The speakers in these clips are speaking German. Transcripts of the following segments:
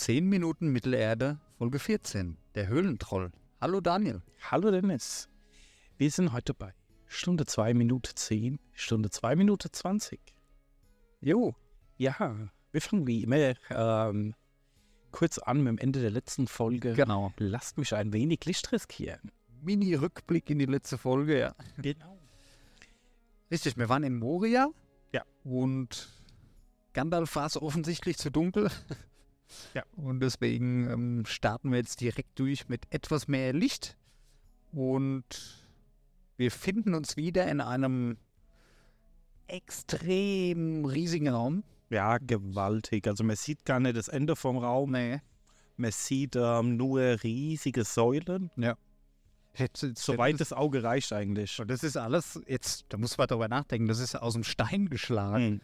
10 Minuten Mittelerde, Folge 14, der Höhlentroll. Hallo Daniel. Hallo Dennis. Wir sind heute bei Stunde 2 Minute 10, Stunde 2 Minute 20. Jo. Ja, wir fangen wie immer ähm, kurz an mit dem Ende der letzten Folge. Genau. Lasst mich ein wenig Licht riskieren. Mini-Rückblick in die letzte Folge, ja. Genau. Richtig, wir waren in Moria. Ja. Und Gandalf war es offensichtlich zu dunkel. Ja. Und deswegen ähm, starten wir jetzt direkt durch mit etwas mehr Licht. Und wir finden uns wieder in einem extrem riesigen Raum. Ja, gewaltig. Also man sieht gar nicht das Ende vom Raum. Nee. Man sieht ähm, nur riesige Säulen. Jetzt, Soweit das Auge reicht eigentlich. Und das ist alles, jetzt, da muss man darüber nachdenken, das ist aus dem Stein geschlagen.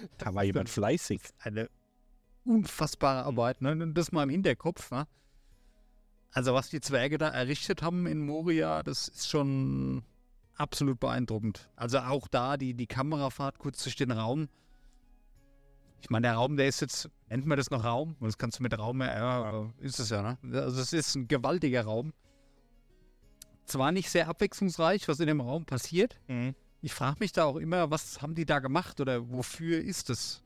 Hm. Da war jemand fleißig. Eine unfassbare Arbeit, ne? Das mal im Hinterkopf, ne? Also, was die Zwerge da errichtet haben in Moria, das ist schon absolut beeindruckend. Also auch da die, die Kamerafahrt kurz durch den Raum. Ich meine, der Raum, der ist jetzt, nennt man das noch Raum? Und das kannst du mit Raum, ja, ja, ist es ja, ne? Also es ist ein gewaltiger Raum. Zwar nicht sehr abwechslungsreich, was in dem Raum passiert. Mhm. Ich frage mich da auch immer, was haben die da gemacht oder wofür ist es?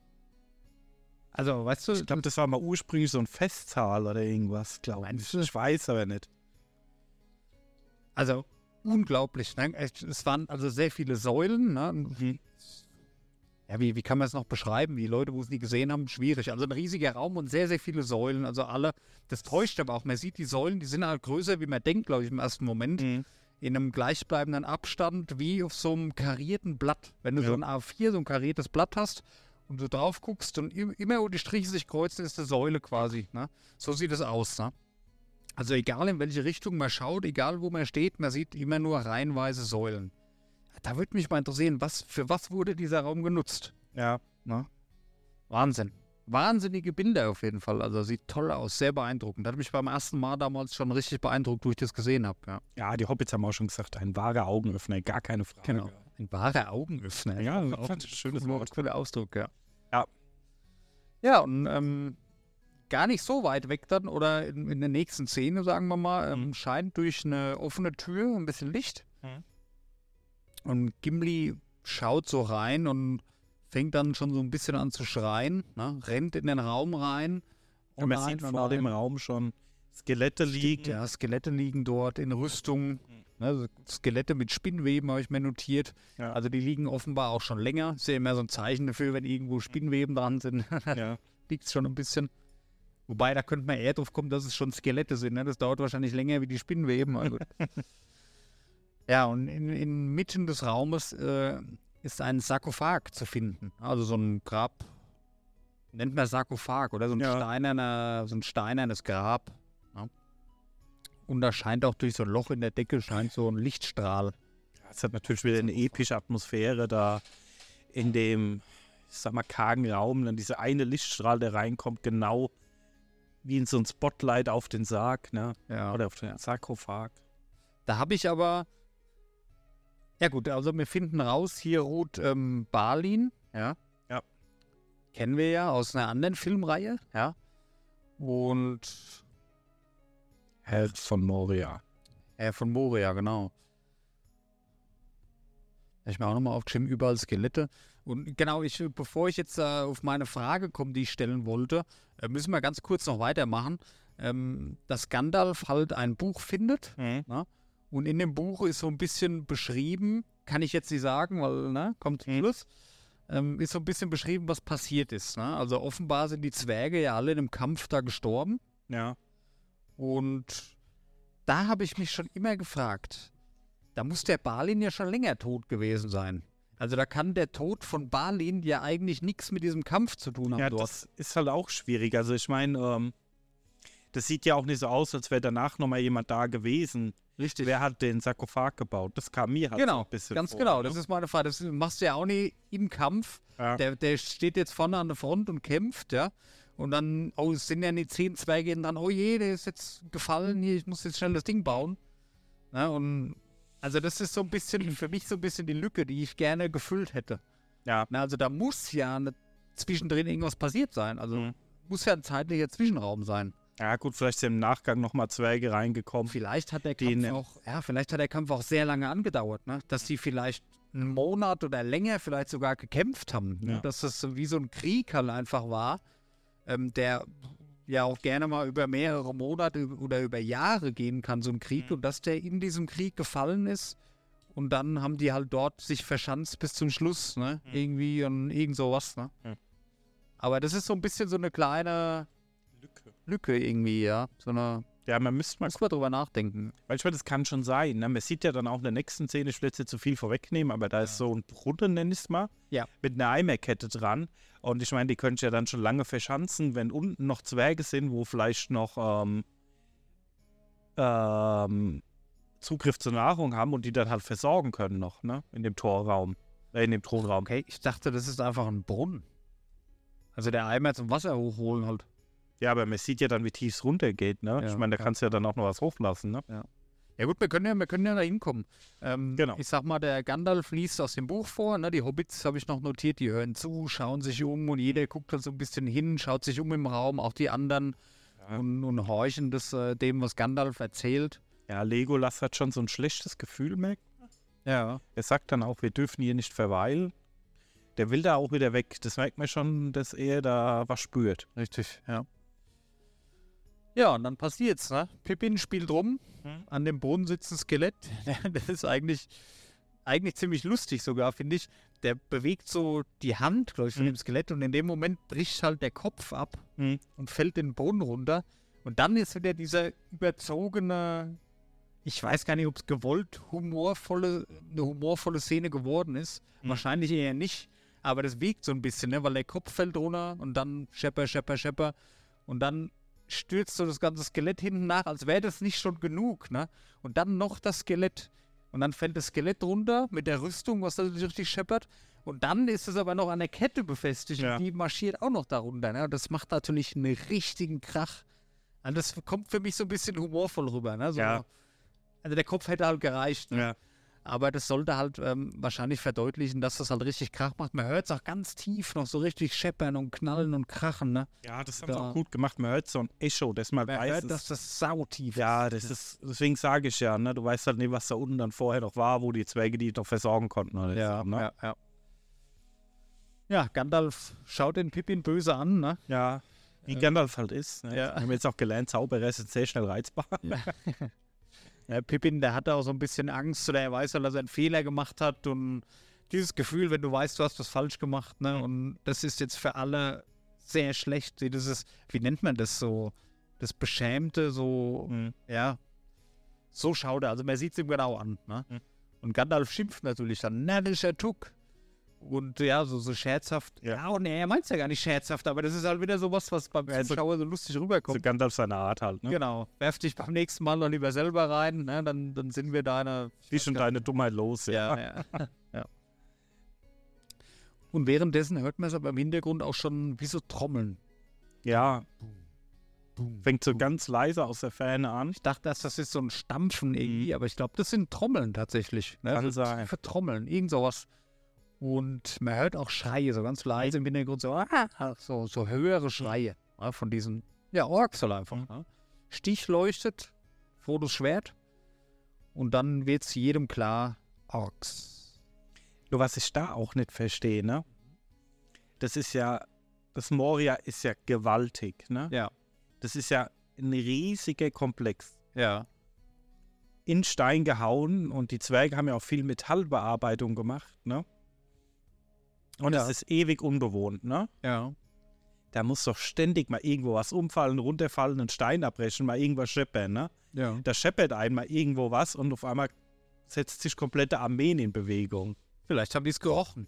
Also, weißt du, Ich glaube, das war mal ursprünglich so ein Festsaal oder irgendwas, glaube ich. Ich weiß aber nicht. also unglaublich. Ne? Es waren also sehr viele Säulen. Ne? Ja, wie, wie kann man es noch beschreiben? Die Leute, wo es nie gesehen haben, schwierig. Also ein riesiger Raum und sehr, sehr viele Säulen. Also alle, das täuscht aber auch. Man sieht die Säulen, die sind halt größer, wie man denkt, glaube ich, im ersten Moment. Mhm. In einem gleichbleibenden Abstand, wie auf so einem karierten Blatt. Wenn du so Ja. ein A4, so ein kariertes Blatt hast und du drauf guckst und im- immer, wo die Striche sich kreuzen, ist eine Säule quasi. Ne? So sieht es aus. Ne? Also egal in welche Richtung man schaut, egal wo man steht, man sieht immer nur reihenweise Säulen. Da würde mich mal interessieren, was, für was wurde dieser Raum genutzt? Ja. Ne? Wahnsinn. Wahnsinnige Bilder auf jeden Fall. Also sieht toll aus, sehr beeindruckend. Hat mich beim ersten Mal damals schon richtig beeindruckt, wo ich das gesehen habe. Ja. ja, die Hobbits haben auch schon gesagt, ein wahrer Augenöffner, gar keine Frage. Genau. Ein wahrer Augenöffner. Ja, auch fand ich ein schönes Wort. cooler Ausdruck, ja. Ja. Ja, und ähm, gar nicht so weit weg dann oder in, in der nächsten Szene, sagen wir mal, ähm, Mhm. scheint durch eine offene Tür ein bisschen Licht. Mhm. Und Gimli schaut so rein und fängt dann schon so ein bisschen an zu schreien, ne? rennt in den Raum rein. Und man sieht vor dem. Raum schon Skelette liegen. Ja, Skelette liegen dort in Rüstung. Ne, Skelette mit Spinnweben habe ich mir notiert. Ja. Also die liegen offenbar auch schon länger. Ist ja immer so ein Zeichen dafür, wenn irgendwo Spinnweben dran sind. ja. Liegt es schon ein bisschen. Wobei, da könnte man eher drauf kommen, dass es schon Skelette sind. Ne? Das dauert wahrscheinlich länger wie die Spinnweben. gut. ja, und in, inmitten des Raumes äh, ist ein Sarkophag zu finden. Also so ein Grab, nennt man Sarkophag oder so ein, Ja. steinerner, so ein steinernes Grab. Und da scheint auch durch so ein Loch in der Decke scheint so ein Lichtstrahl. Es hat natürlich wieder eine epische Atmosphäre da in dem, ich sag mal, kargen Raum. Dann dieser eine Lichtstrahl, der reinkommt, genau wie in so ein Spotlight auf den Sarg, ne? Ja. Oder auf den Sarkophag. Da habe ich aber. Ja, gut, also wir finden raus, hier ruht ähm, Balin. Ja. Ja. Kennen wir ja aus einer anderen Filmreihe. Ja. Und. Held von Moria. Äh, von Moria, genau. Ich mir auch nochmal aufgeschrieben, überall Skelette. Und genau, ich, bevor ich jetzt äh, auf meine Frage komme, die ich stellen wollte, äh, müssen wir ganz kurz noch weitermachen. Ähm, dass Gandalf halt ein Buch findet, Und in dem Buch ist so ein bisschen beschrieben, kann ich jetzt nicht sagen, weil, ne, kommt zum Mhm. Schluss, ähm, ist so ein bisschen beschrieben, was passiert ist. Ne? Also offenbar sind die Zwerge ja alle in einem Kampf da gestorben. Ja. Und da habe ich mich schon immer gefragt, da muss der Balin ja schon länger tot gewesen sein. Also da kann der Tod von Balin ja eigentlich nichts mit diesem Kampf zu tun haben Ja, dort. das ist halt auch schwierig. Also ich meine, ähm, das sieht ja auch nicht so aus, als wäre danach nochmal jemand da gewesen. Richtig. Wer hat den Sarkophag gebaut? Das kam mir halt so Genau, ein bisschen ganz vor, genau. ne? Das ist meine Frage. Das machst du ja auch nie im Kampf. ja. Der, der steht jetzt vorne an der Front und kämpft, ja. Und dann, oh, sind ja die zehn Zwerge dran, oh je, der ist jetzt gefallen, hier, ich muss jetzt schnell das Ding bauen. Ja, und also das ist so ein bisschen, für mich so ein bisschen die Lücke, die ich gerne gefüllt hätte. ja. Na, also da muss ja ne, zwischendrin irgendwas passiert sein. Also Mhm. muss ja ein zeitlicher Zwischenraum sein. Ja, gut, vielleicht sind im Nachgang nochmal Zwerge reingekommen. Vielleicht hat der Kampf ne- auch, ja, vielleicht hat der Kampf auch sehr lange angedauert, ne? Dass die vielleicht einen Monat oder länger vielleicht sogar gekämpft haben. Ne? Ja. Dass das so wie so ein Krieg halt einfach war, ähm, der ja auch gerne mal über mehrere Monate oder über Jahre gehen kann, so ein Krieg, Mhm. und dass der in diesem Krieg gefallen ist. Und dann haben die halt dort sich verschanzt bis zum Schluss, ne? Mhm. Irgendwie und irgend sowas, ne? Ja. Aber das ist so ein bisschen so eine kleine Lücke. Lücke irgendwie, ja. So eine, Ja, man müsste mal muss man drüber nachdenken. Weil ich meine, das kann schon sein. Ne? Man sieht ja dann auch in der nächsten Szene, ich will jetzt nicht zu viel vorwegnehmen, aber da ist so ein Brunnen, nenn ich es mal, Ja. mit einer Eimerkette dran. Und ich meine, die könnt ihr ja dann schon lange verschanzen, wenn unten noch Zwerge sind, wo vielleicht noch ähm, ähm, Zugriff zur Nahrung haben und die dann halt versorgen können noch, ne? In dem Torraum, äh, in dem Thronraum. Okay, ich dachte, das ist einfach ein Brunnen. Also der Eimer zum Wasser hochholen halt. Ja, aber man sieht ja dann, wie tief es runtergeht, ne? Ja, ich meine, da ja. kannst du ja dann auch noch was hochlassen, ne? Ja gut, wir können ja, wir können ja da hinkommen. Ähm, Genau. Ich sag mal, der Gandalf liest aus dem Buch vor, ne? die Hobbits habe ich noch notiert, die hören zu, schauen sich um und jeder guckt halt so ein bisschen hin, schaut sich um im Raum, auch die anderen Ja. und, und horchen das, äh, dem, was Gandalf erzählt. Ja, Legolas hat schon so ein schlechtes Gefühl, merkt Ja. Er sagt dann auch, wir dürfen hier nicht verweilen. Der will da auch wieder weg. Das merkt man schon, dass er da was spürt. Richtig, ja. Ja, und dann passiert's, ne? Pippin spielt rum, Mhm. an dem Boden sitzt ein Skelett. Das ist eigentlich, eigentlich ziemlich lustig sogar, finde ich. Der bewegt so die Hand, glaube ich, von Mhm. dem Skelett und in dem Moment bricht halt der Kopf ab Mhm. und fällt den Boden runter. Und dann ist wieder dieser überzogene, ich weiß gar nicht, ob es gewollt humorvolle, eine humorvolle Szene geworden ist. Mhm. Wahrscheinlich eher nicht. Aber das wiegt so ein bisschen, ne? weil der Kopf fällt runter und dann schepper, schepper, schepper. Und dann stürzt so das ganze Skelett hinten nach, als wäre das nicht schon genug. Ne? Und dann noch das Skelett. Und dann fällt das Skelett runter mit der Rüstung, was da richtig scheppert. Und dann ist es aber noch an der Kette befestigt. Ja. Und die marschiert auch noch darunter. Ne? Und das macht natürlich einen richtigen Krach. Also das kommt für mich so ein bisschen humorvoll rüber. Ne? So, Ja. Also der Kopf hätte halt gereicht. Ne? Ja. Aber das sollte halt ähm, wahrscheinlich verdeutlichen, dass das halt richtig Krach macht. Man hört es auch ganz tief noch so richtig scheppern und knallen und krachen. Ne? Ja, das haben sie Da- auch gut gemacht. Man hört so ein Echo, das man Man weiß. hört, dass das sautief ja, das ist, deswegen sage ich ja, ne? Du weißt halt nicht, was da unten dann vorher noch war, wo die Zwerge die noch versorgen konnten. Oder Ja, so, ne? ja, ja. Ja, Gandalf schaut den Pippin böse an, ne? ja. Wie Äh, Gandalf halt ist. Ne? ja. Wir haben jetzt auch gelernt, Zauberer sind sehr schnell reizbar. Ja, Pippin, der hatte auch so ein bisschen Angst oder er weiß halt, dass er einen Fehler gemacht hat und dieses Gefühl, wenn du weißt, du hast was falsch gemacht, ne? Und das ist jetzt für alle sehr schlecht. Ist, wie nennt man das so? Das Beschämte, so, Mhm. ja. So schaut er. Also man sieht es ihm genau an, ne? Mhm. Und Gandalf schimpft natürlich dann, närrischer Tuck. Und ja, so, so scherzhaft. Ja. Ja, und er meint es ja gar nicht scherzhaft, aber das ist halt wieder sowas, was beim Ja, so- Zuschauer so lustig So rüberkommt. Gandalf seine Art halt. Ne? Genau. Werf dich beim nächsten Mal noch lieber selber rein, ne? dann, dann sind wir deine. Wie schon deine Dummheit los. Ja, ja. ja. Und währenddessen hört man es aber im Hintergrund auch schon wie so Trommeln. ja. Boom. Fängt so ganz leise aus der Ferne an. Ich dachte, erst, das ist so ein Stampfen irgendwie, aber ich glaube, das sind Trommeln tatsächlich. Ne? Mhm. Kann so sein. tiefe Trommeln, irgend sowas. Und man hört auch Schreie, so ganz leise im Hintergrund, so, ah, so, so höhere Schreie ja, von diesen, ja, Orks halt einfach. Mhm. Ja. Stich leuchtet, Frodos Schwert und dann wird es jedem klar, Orks. Nur was ich da auch nicht verstehe, ne? Das ist ja, das Moria ist ja gewaltig, ne? Ja. Das ist ja ein riesiger Komplex. Ja. In Stein gehauen und die Zwerge haben ja auch viel Metallbearbeitung gemacht, ne? Und Ja. es ist ewig unbewohnt, ne? Ja. Da muss doch ständig mal irgendwo was umfallen, runterfallen, einen Stein abbrechen, mal irgendwas scheppern, ne? Ja. Da scheppert einmal irgendwo was und auf einmal setzt sich komplette Armeen in Bewegung. Vielleicht haben die es gerochen.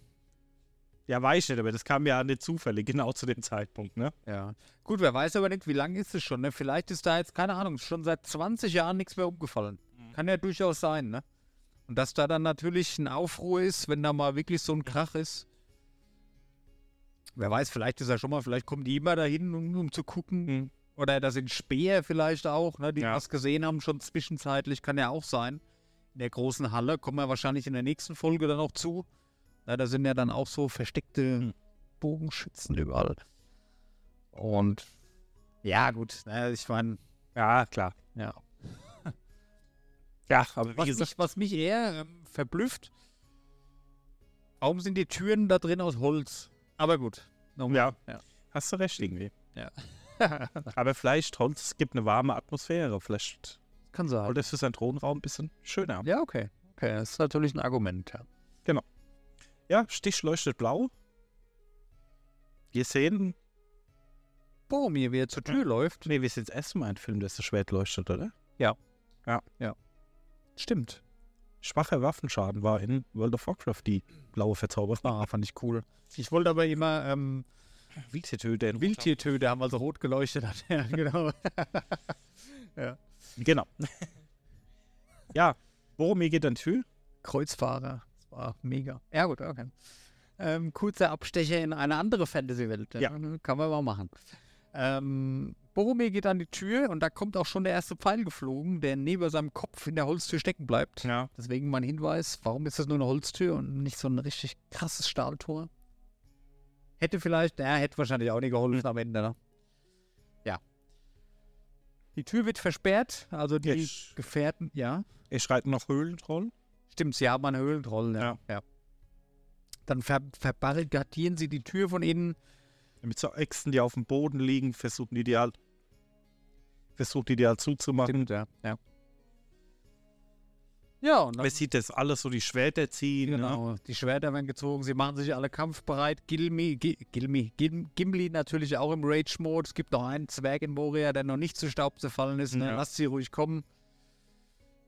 Ja, weiß ich nicht, aber das kam ja nicht zufällig, genau zu dem Zeitpunkt, ne? Ja. Gut, wer weiß aber nicht, wie lange ist es schon, ne? Vielleicht ist da jetzt, keine Ahnung, schon seit 20 Jahren nichts mehr umgefallen. Kann ja durchaus sein, ne? Und dass da dann natürlich ein Aufruhr ist, wenn da mal wirklich so ein Krach ist. Wer weiß, vielleicht ist er schon mal, vielleicht kommen die immer dahin, um, um zu gucken. Mhm. Oder da sind Speer vielleicht auch, ne? Die Ja. was gesehen haben, schon zwischenzeitlich, kann ja auch sein. In der großen Halle kommen wir wahrscheinlich in der nächsten Folge dann auch zu. Na, da sind ja dann auch so versteckte Mhm. Bogenschützen überall. Und ja, gut, ne, ich meine, Ja, klar. ja. Ja, aber Was gesagt, mich, was mich eher ähm, verblüfft, warum sind die Türen da drin aus Holz? Aber gut. nochmal. Ja. ja. hast du recht irgendwie. Ja. Aber vielleicht, Holz, es gibt eine warme Atmosphäre. Vielleicht Kann sein. wollte es für seinen Thronraum ein bisschen schöner. Ja, okay. Okay, das ist natürlich ein Argument, ja. Ja, Stich leuchtet blau. Wir sehen, Boromir, wie er zur Tür läuft. nee, wir sehen das erste Mal einen Film, das so schwer leuchtet, oder? Stimmt. Schwacher Waffenschaden war in World of Warcraft die blaue Verzauberung. Ah, fand ich cool. Ich wollte aber immer ähm, Wildtiertöte in Wildtiertöte haben, also rot geleuchtet hat. ja, genau. Genau. ja, Boromir geht an Tür. Kreuzfahrer. Das war mega. Ja, gut, okay. Ähm, kurzer Abstecher in eine andere Fantasy-Welt. Ja. Kann man mal machen. Ähm, Boromir geht an die Tür und da kommt auch schon der erste Pfeil geflogen, der neben seinem Kopf in der Holztür stecken bleibt. Ja. Deswegen mein Hinweis, warum ist das nur eine Holztür und nicht so ein richtig krasses Stahltor? Hätte vielleicht, ja, hätte wahrscheinlich auch nicht geholfen am Ende, ne? Ja. Die Tür wird versperrt, also die Jetzt. Gefährten, ja. Er schreit noch Höhlentroll. Stimmt, sie haben einen Höhlentroll, ja. Ja. ja. Dann ver verbarrikadieren sie die Tür von innen. Mit so Äxten, die auf dem Boden liegen, versuchen die die halt, versucht die halt zuzumachen. Stimmt, ja. Ja, ja und dann, Man sieht das alles so die Schwerter ziehen. Ne? genau, die Schwerter werden gezogen, sie machen sich alle kampfbereit. Gilmi, Gi- Gilmi, Gim, Gimli natürlich auch im Rage-Mode. Es gibt noch einen Zwerg in Moria, der noch nicht zu Staub zerfallen ist. Ne? Ja. Lasst sie ruhig kommen.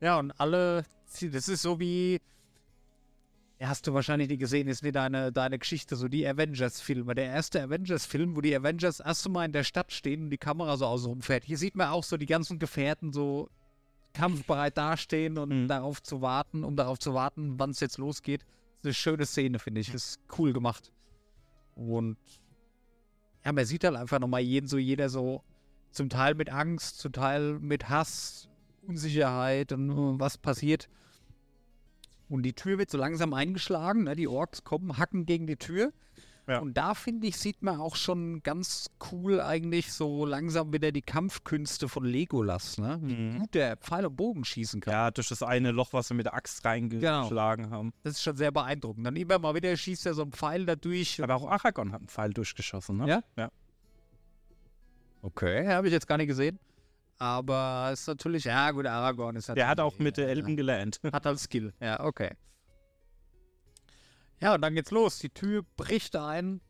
Ja, und alle, sie- das ist so wie, hast du wahrscheinlich nicht gesehen, ist nicht deine, deine Geschichte, so die Avengers-Filme. Der erste Avengers-Film, wo die Avengers erst mal in der Stadt stehen und die Kamera so außen rumfährt. Hier sieht man auch so die ganzen Gefährten so kampfbereit dastehen und Mhm. darauf zu warten, um darauf zu warten, wann es jetzt losgeht. Das ist eine schöne Szene, finde ich. Das ist cool gemacht. Und ja, man sieht halt einfach nochmal jeden so, jeder so zum Teil mit Angst, zum Teil mit Hass, Unsicherheit und äh, was passiert. Und die Tür wird so langsam eingeschlagen, ne? die Orks kommen, hacken gegen die Tür. Ja. Und da finde ich, sieht man auch schon ganz cool eigentlich so langsam wieder die Kampfkünste von Legolas, ne? Wie Mhm. gut der Pfeil und Bogen schießen kann. Ja, durch das eine Loch, was wir mit der Axt reingeschlagen haben. Das ist schon sehr beeindruckend. Dann immer mal wieder schießt er so einen Pfeil da durch. Aber auch Aragorn hat einen Pfeil durchgeschossen, ne? Ja? Ja. Okay, habe ich jetzt gar nicht gesehen. Aber ist natürlich, ja gut, Aragorn ist halt. Der hat auch mit der Elben gelernt. Hat halt Skill. Ja, okay. Ja, und dann geht's los. Die Tür bricht ein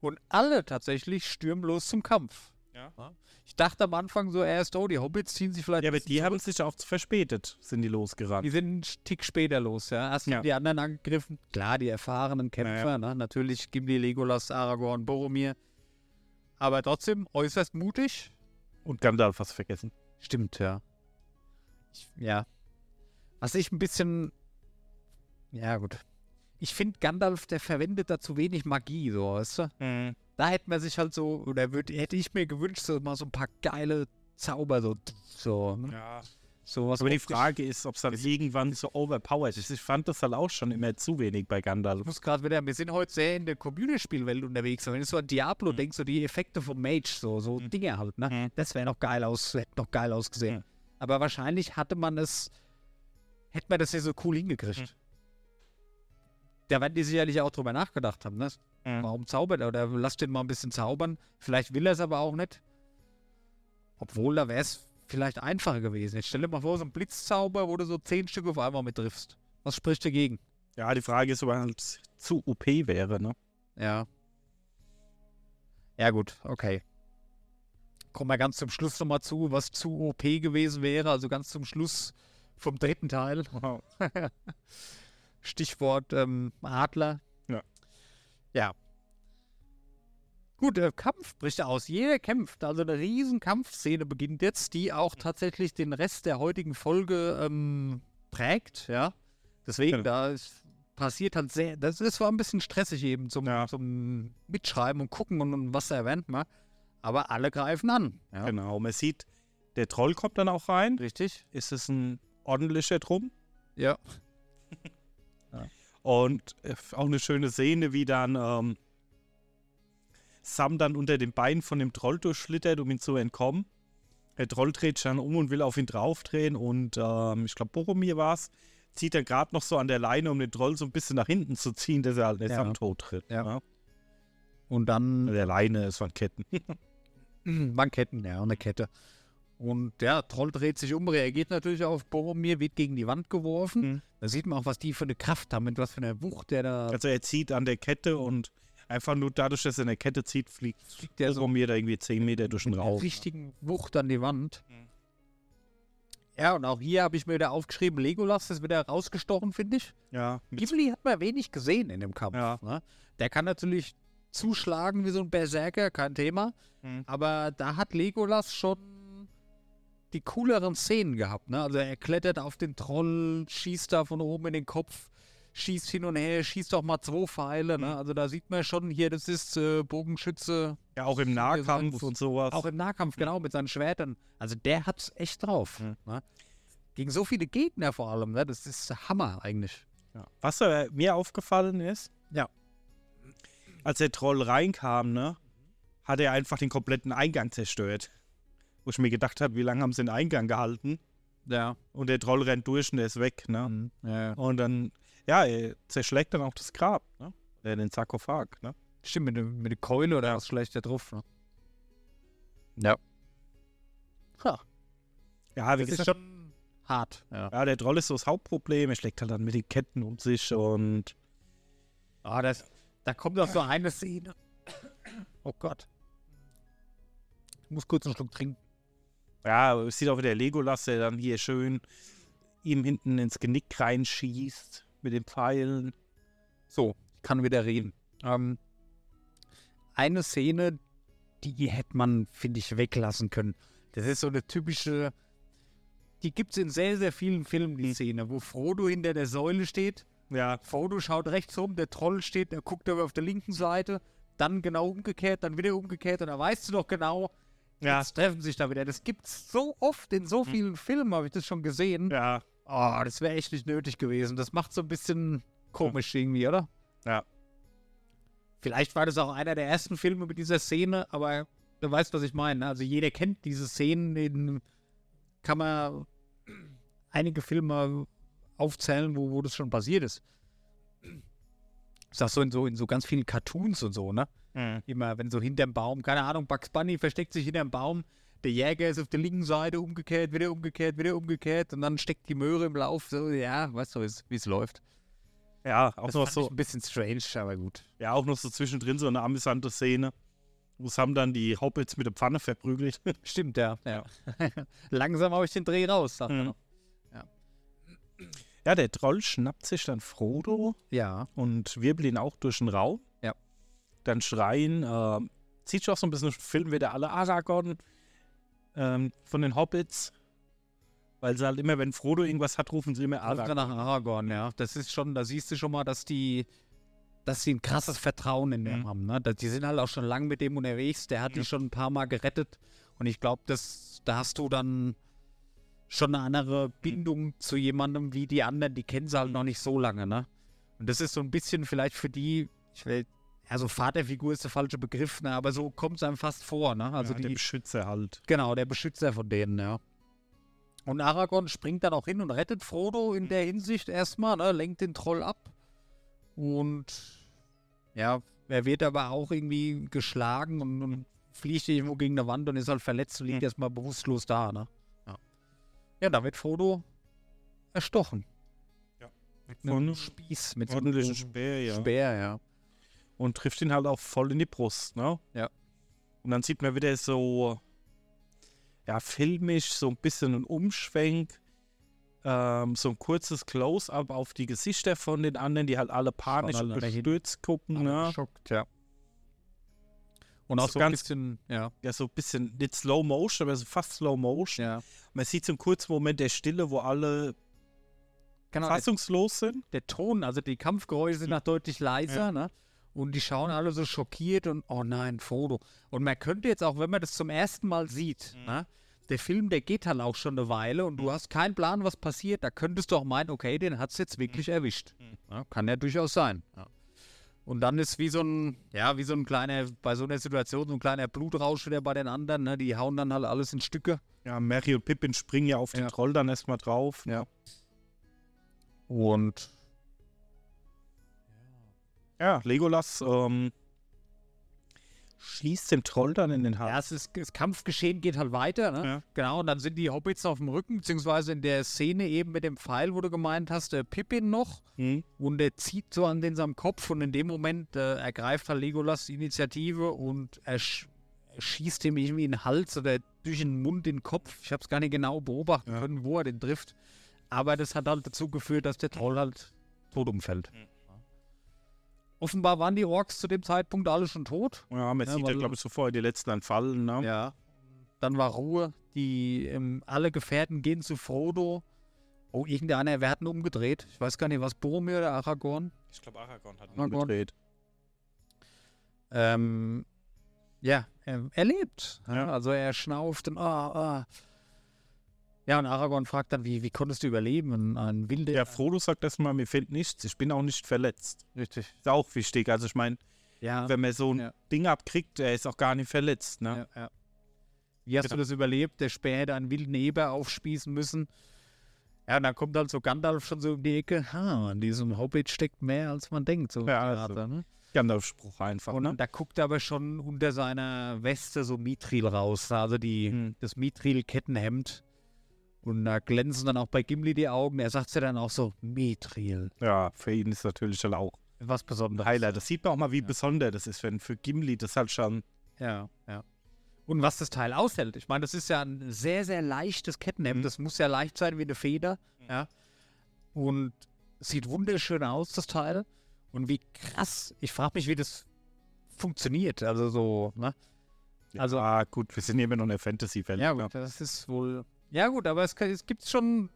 und alle tatsächlich stürmen los zum Kampf. Ja. Ich dachte am Anfang so erst, oh, die Hobbits ziehen sich vielleicht. Ja, aber die haben sich auch zu verspätet, sind die losgerannt. Die sind einen Tick später los, ja. Erst Ja. die anderen angegriffen. Klar, die erfahrenen Kämpfer, ne? Natürlich Gimli, Legolas, Aragorn, Boromir. Aber trotzdem äußerst mutig. Und Gandalf was vergessen. Stimmt, ja. Ich, ja. Was ich ein bisschen. Ja, gut. Ich finde, Gandalf, der verwendet da zu wenig Magie, so, weißt du? Da hätte man sich halt so, oder würd, hätte ich mir gewünscht, so mal so ein paar geile Zauber, so, so, ne? Ja. So was Aber die Frage ist, ob es dann irgendwann so overpowered ist. Ich fand das halt auch schon immer zu wenig bei Ich Gandalf. muss gerade wieder, wir sind heute sehr in der Computerspielwelt unterwegs. Und wenn du so an Diablo Mhm. denkst, so die Effekte vom Mage, so, so Mhm. Dinge halt, ne? Mhm. Das wäre noch geil aus, hätte noch geil ausgesehen. Mhm. Aber wahrscheinlich hatte man es, hätte man das ja so cool hingekriegt. Mhm. Da werden die sicherlich auch drüber nachgedacht haben, ne? Mhm. Warum zaubert er? Oder lass den mal ein bisschen zaubern. Vielleicht will er es aber auch nicht. Obwohl, da wäre es vielleicht einfacher gewesen. Jetzt stell dir mal vor, so ein Blitzzauber, wo du so zehn Stück auf einmal mit triffst. Was spricht dagegen? Ja, die Frage ist, ob halt zu OP wäre, ne? Ja. Ja, gut, okay. Kommen wir ganz zum Schluss nochmal zu, was zu OP gewesen wäre. Also ganz zum Schluss vom dritten Teil. Stichwort ähm, Adler. Ja. Ja. Gut, der Kampf bricht aus. Jeder kämpft. Also eine riesen Kampfszene beginnt jetzt, die auch tatsächlich den Rest der heutigen Folge ähm, prägt. Ja. Deswegen, Genau. da ist, passiert halt sehr. Das ist zwar ein bisschen stressig eben zum, Ja. zum Mitschreiben und gucken und, und was erwähnt man. Aber alle greifen an. Ja. Genau. Man sieht, der Troll kommt dann auch rein. Richtig? Ist es ein ordentlicher Drum? Ja. Und äh, auch eine schöne Szene, wie dann ähm, Sam dann unter den Beinen von dem Troll durchschlittert, um ihm zu entkommen. Der Troll dreht sich dann um und will auf ihn draufdrehen und ähm, ich glaube, Boromir war es, zieht er gerade noch so an der Leine, um den Troll so ein bisschen nach hinten zu ziehen, dass er halt nicht Ja. am Tod tritt. Ja. Ja. Und dann Der Leine, es waren Ketten. Banketten, ja, eine Kette. Und der Troll dreht sich um, reagiert natürlich auf Boromir, wird gegen die Wand geworfen. Mhm. Da sieht man auch, was die für eine Kraft haben, mit was für einer Wucht der da Also er zieht an der Kette und einfach nur dadurch, dass er eine Kette zieht, fliegt fliegt. Der so Boromir da irgendwie 10 Meter durch den mit einer Raum. richtigen Wucht an die Wand. Mhm. Ja, und auch hier habe ich mir wieder aufgeschrieben, Legolas ist wieder rausgestochen, finde ich. Ja, Gimli hat man wenig gesehen in dem Kampf. Ja. Ne? Der kann natürlich zuschlagen wie so ein Berserker, kein Thema. Mhm. Aber da hat Legolas schon die cooleren Szenen gehabt. Ne? Also er klettert auf den Troll, schießt da von oben in den Kopf, schießt hin und her, schießt auch mal zwei Pfeile. Ne? Mhm. Also da sieht man schon hier, das ist äh, Bogenschütze, ja, auch im Nahkampf und sowas. auch im Nahkampf, genau, mit seinen Schwertern. Also der hat's echt drauf. Mhm. Ne? Gegen so viele Gegner vor allem, ne? das ist Hammer eigentlich. Ja. Was äh, mir aufgefallen ist, Ja. als der Troll reinkam, ne, hat er einfach den kompletten Eingang zerstört. Wo ich mir gedacht habe, wie lange haben sie den Eingang gehalten? Ja. Und der Troll rennt durch und der ist weg, ne? Mhm. ja. Und dann, ja, er zerschlägt dann auch das Grab, ne? Äh, den Sarkophag, ne? Stimmt, mit, dem- mit der Keule oder was schlecht da drauf. Ne? Ja. Ha, Ja, wie das ist gesagt, schon hart. Ja. ja, der Troll ist so das Hauptproblem. Er schlägt halt dann mit den Ketten um sich und Ah, das, da kommt noch so eine Szene. Oh Gott. Ich muss kurz einen Schluck trinken. ja, es sieht auch wieder Legolas, der dann hier schön ihm hinten ins Genick reinschießt mit den Pfeilen. So, ich kann wieder reden. Ähm, eine Szene, die hätte man, finde ich, weglassen können. Das ist so eine typische. Die gibt es in sehr, sehr vielen Filmen, die Hm. Szene, wo Frodo hinter der Säule steht. Ja, Frodo schaut rechts rum, der Troll steht, der guckt aber auf der linken Seite, dann genau umgekehrt, dann wieder umgekehrt und da weißt du doch genau, ja, jetzt treffen sich da wieder. Das gibt's so oft in so vielen Filmen, habe ich das schon gesehen. ja, Oh, das wäre echt nicht nötig gewesen. Das macht so ein bisschen komisch irgendwie, oder? Ja. Vielleicht war das auch einer der ersten Filme mit dieser Szene, aber du weißt, was ich meine. ne? Also jeder kennt diese Szenen, in kann man einige Filme aufzählen, wo, wo das schon passiert ist. Ich sag so in so in so ganz vielen Cartoons und so, ne? Mhm. Immer, wenn so hinterm Baum, keine Ahnung, Bugs Bunny versteckt sich hinterm Baum, der Jäger ist auf der linken Seite umgekehrt, wieder umgekehrt, wieder umgekehrt und dann steckt die Möhre im Lauf. So, ja, weißt du, wie es läuft. ja, auch Das noch so, ein bisschen strange, aber gut. ja, auch noch so zwischendrin so eine amüsante Szene, wo Sam dann die Hobbits mit der Pfanne verprügelt. Stimmt, ja. ja. Langsam habe ich den Dreh raus, sagt Mhm. noch. ja, der Troll schnappt sich dann Frodo Ja. und wirbelt ihn auch durch den Raum. Ja. Dann schreien, äh, sieht schon auch so ein bisschen Film wieder alle Aragorn ähm, von den Hobbits. Weil sie halt immer, wenn Frodo irgendwas hat, rufen sie immer er Aragorn. nach Aragorn, ja. Das ist schon, da siehst du schon mal, dass die, dass sie ein krasses Vertrauen in dem Mhm. haben. Ne? Die sind halt auch schon lange mit dem unterwegs. Der hat die Ja. schon ein paar Mal gerettet. Und ich glaube, da hast du dann schon eine andere Bindung zu jemandem wie die anderen. Die kennen sie halt noch nicht so lange, ne? Und das ist so ein bisschen vielleicht für die, ich will, also Vaterfigur ist der falsche Begriff, ne? Aber so kommt es einem fast vor, ne? Also ja, der die, Beschützer halt. Genau, der Beschützer von denen, ja. Und Aragorn springt dann auch hin und rettet Frodo in der Hinsicht erstmal, ne, lenkt den Troll ab. Und ja, er wird aber auch irgendwie geschlagen und, und fliegt irgendwo gegen eine Wand und ist halt verletzt und liegt Hm. erstmal bewusstlos da, ne? Ja. Ja, da wird Frodo erstochen. Ja. Mit Von einem einem Spieß, mit so einem Speer, ja. Speer, ja. Und trifft ihn halt auch voll in die Brust, ne? Ja. Und dann sieht man wieder so, ja, filmisch, so ein bisschen ein Umschwenk, ähm, so ein kurzes Close-up auf die Gesichter von den anderen, die halt alle panisch alle bestürzt gucken, Aber ne? geschockt, ja. Und auch So so ein ganz- bisschen, ja, Ja, so ein bisschen, nicht Slow Motion, aber so fast Slow Motion. ja. Man sieht so einen kurzen Moment der Stille, wo alle Genau, fassungslos sind. der Ton, also die Kampfgeräusche sind noch deutlich leiser, ne? Und die schauen alle so schockiert und oh nein, Frodo. Und man könnte jetzt auch, wenn man das zum ersten Mal sieht, ne? Der Film, der geht dann auch schon eine Weile und du hast keinen Plan, was passiert. Da könntest du auch meinen, okay, den hat es jetzt wirklich erwischt. Ja, kann ja durchaus sein. Ja. Und dann ist wie so ein, ja, wie so ein kleiner, bei so einer Situation, so ein kleiner Blutrausch wieder bei den anderen, ne? Die hauen dann halt alles in Stücke. Ja, Mary und Pippin springen ja auf den Ja. Troll dann erstmal drauf. Ja. Und Ja, Legolas ähm, schießt den Troll dann in den ja, Hals. es ist, das Kampfgeschehen geht halt weiter, ne? Ja. Genau, und dann sind die Hobbits auf dem Rücken, beziehungsweise in der Szene eben mit dem Pfeil, wo du gemeint hast, der Pippin noch. Hm. Und der zieht so an den seinem Kopf und in dem Moment äh, ergreift halt Legolas die Initiative und er, sch er schießt ihm irgendwie in den Hals oder durch den Mund in den Kopf. Ich habe es gar nicht genau beobachten Ja. können, wo er den trifft. Aber das hat halt dazu geführt, dass der Troll halt tot umfällt. Offenbar waren die Orks zu dem Zeitpunkt alle schon tot. Ja, man Ja, sieht ja, glaube ich, so vorher die letzten dann fallen. Ne? Ja. Dann war Ruhe. Die ähm, alle Gefährten gehen zu Frodo. Oh, irgendeiner, wer hat ihn umgedreht? Ich weiß gar nicht, was Boromir oder Aragorn? Ich glaube, Aragorn hat ihn Aragorn. umgedreht. Ähm, ja, er, er lebt. Ja. Also er schnauft und ah, ah. Ja, und Aragorn fragt dann, wie, wie konntest du überleben? Ein, ein wilder. Ja, Frodo sagt erstmal, mir fehlt nichts. Ich bin auch nicht verletzt. richtig. Ist auch wichtig. Also ich meine, Ja, wenn man so ein Ja. Ding abkriegt, er ist auch gar nicht verletzt. Ne? ja. Wie hast Genau. du das überlebt? Der Speer hätte einen wilden Eber aufspießen müssen. Ja, und dann kommt halt so Gandalf schon so um die Ecke. Ha, in diesem Hobbit steckt mehr, als man denkt. So Ja, Theater, also. ne? Gandalf-Spruch einfach. Und Ne? da guckt er aber schon unter seiner Weste so Mithril raus, also die, Hm. das Mithril-Kettenhemd. Und da glänzen dann auch bei Gimli die Augen. Er sagt ja dann auch so, Mithril. Ja, für ihn ist natürlich halt auch Was Besonderes. Highlight. Das sieht man auch mal, wie Ja. besonders das ist, wenn für Gimli das halt schon. Ja, ja. Und was das Teil aushält. Ich meine, das ist ja ein sehr, sehr leichtes Kettenhemd. Mhm. Das muss ja leicht sein wie eine Feder. Mhm. Ja. Und sieht wunderschön aus, das Teil. Und wie krass. Ich frage mich, wie das funktioniert. Also so, ne? Also- ah, gut, wir sind immer noch in der Fantasy-Welt. Ja, gut, das ist wohl. Ja, gut, aber es, kann- es gibt schon.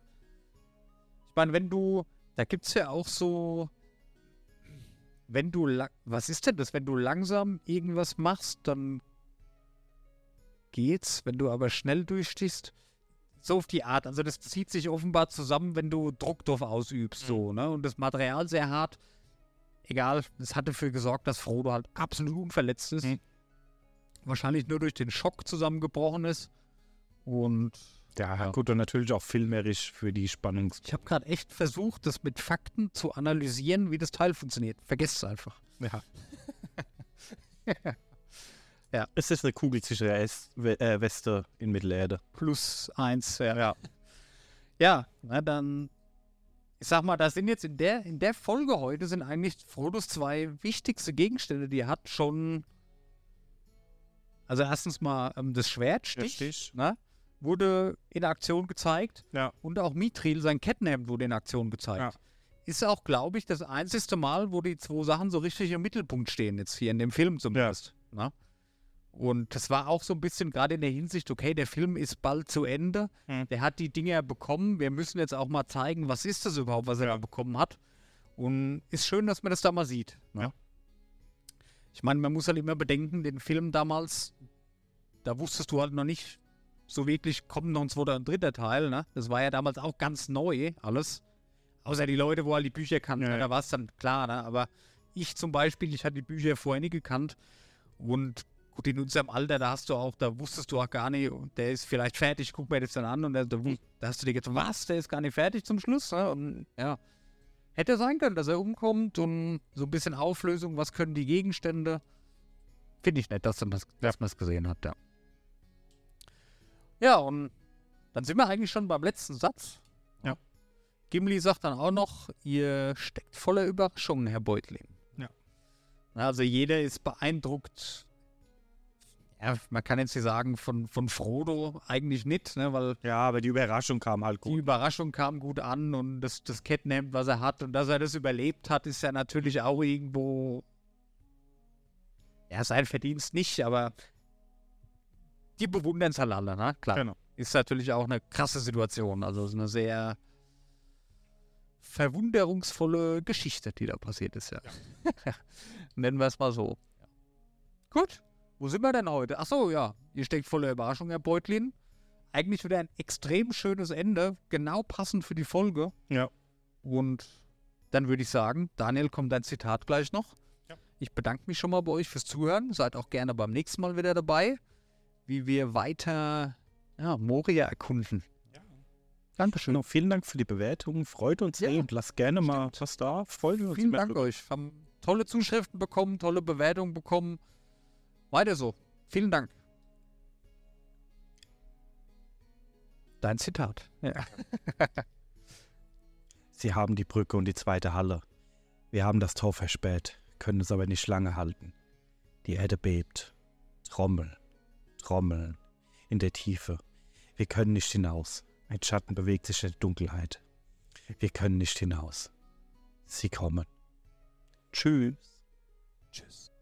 Ich meine, wenn du. Da gibt es ja auch so. Wenn du. Was ist denn das? Wenn du langsam irgendwas machst, dann geht's. Wenn du aber schnell durchstichst. So auf die Art. Also, das zieht sich offenbar zusammen, wenn du Druck drauf ausübst. So, ne? Und das Material sehr hart. Egal, das hat dafür gesorgt, dass Frodo halt absolut unverletzt ist. Mhm. Wahrscheinlich nur durch den Schock zusammengebrochen ist. Und Ja, Ja. gut, und natürlich auch filmerisch für die Spannungs. ich habe gerade echt versucht, das mit Fakten zu analysieren, wie das Teil funktioniert. Vergesst es einfach. Ja. Es ist eine kugelsichere äh, Weste in Mittelerde. Plus eins, ja. Ja. Ja, na dann. Ich sag mal, da sind jetzt in der, in der Folge heute sind eigentlich Frodos zwei wichtigste Gegenstände, die er hat, schon. Also erstens mal ähm, das Schwertstich, Richtig. ne, wurde in Aktion gezeigt. Ja. Und auch Mithril, sein Kettenhemd, wurde in Aktion gezeigt. Ja. Ist auch, glaube ich, das einzigste Mal, wo die zwei Sachen so richtig im Mittelpunkt stehen, jetzt hier in dem Film zumindest. Ne? Und das war auch so ein bisschen gerade in der Hinsicht, okay, der Film ist bald zu Ende. Hm. Der hat die Dinge ja bekommen. Wir müssen jetzt auch mal zeigen, was ist das überhaupt, was er Ja. da bekommen hat. Und ist schön, dass man das da mal sieht. Ne? Ja. Ich meine, man muss halt immer bedenken, den Film damals, da wusstest du halt noch nicht so wirklich, kommt noch ein zweiter und dritter Teil. Ne? Das war ja damals auch ganz neu, alles. Außer die Leute, wo halt die Bücher kannten, Ja, da war es dann klar. Ne? Aber ich zum Beispiel, ich hatte die Bücher vorher nie gekannt. Und gut, in unserem Alter, da hast du auch, da wusstest du auch gar nicht, der ist vielleicht fertig, guck mir das dann an und da, da, da hast du dir gedacht, was, der ist gar nicht fertig zum Schluss. Ne? Und ja, hätte sein können, dass er umkommt und so ein bisschen Auflösung, was können die Gegenstände. Finde ich nett, dass, man das- gesehen hat, ja. Ja, und dann sind wir eigentlich schon beim letzten Satz. Ja. Gimli sagt dann auch noch, ihr steckt voller Überraschungen, Herr Beutlin. Ja. Also jeder ist beeindruckt. Ja, man kann jetzt nicht sagen, von, von Frodo eigentlich nicht, ne, weil Ja, aber die Überraschung kam halt die gut. Überraschung kam gut an und das, das Kettenhemd, was er hat und dass er das überlebt hat, ist ja natürlich auch irgendwo ja, sein Verdienst nicht, aber die bewundern es halt alle, ne? Klar. Genau. Ist natürlich auch eine krasse Situation, also es ist eine sehr verwunderungsvolle Geschichte, die da passiert ist, ja. Nennen wir es mal so. Gut, wo sind wir denn heute? Ach so, ja, ihr steckt voller Überraschung, Herr Beutlin. Eigentlich wieder ein extrem schönes Ende, genau passend für die Folge. Ja. Und dann würde ich sagen, Daniel, kommt dein Zitat gleich noch. Ja. Ich bedanke mich schon mal bei euch fürs Zuhören. Seid auch gerne beim nächsten Mal wieder dabei, wie wir weiter ja, Moria erkunden. Dankeschön. Genau, vielen Dank für die Bewertung. Freut uns Ja, sehr und lasst gerne mal was da. Freuen wir uns Vielen Dank euch. Haben tolle Zuschriften bekommen, tolle Bewertungen bekommen. Weiter so. Vielen Dank. Dein Zitat. Ja. Sie haben die Brücke und die zweite Halle. Wir haben das Tor versperrt, können es aber nicht lange halten. Die Erde bebt. Trommeln, trommeln. In der Tiefe. Wir können nicht hinaus. Ein Schatten bewegt sich in der Dunkelheit. Wir können nicht hinaus. Sie kommen. Tschüss. Tschüss.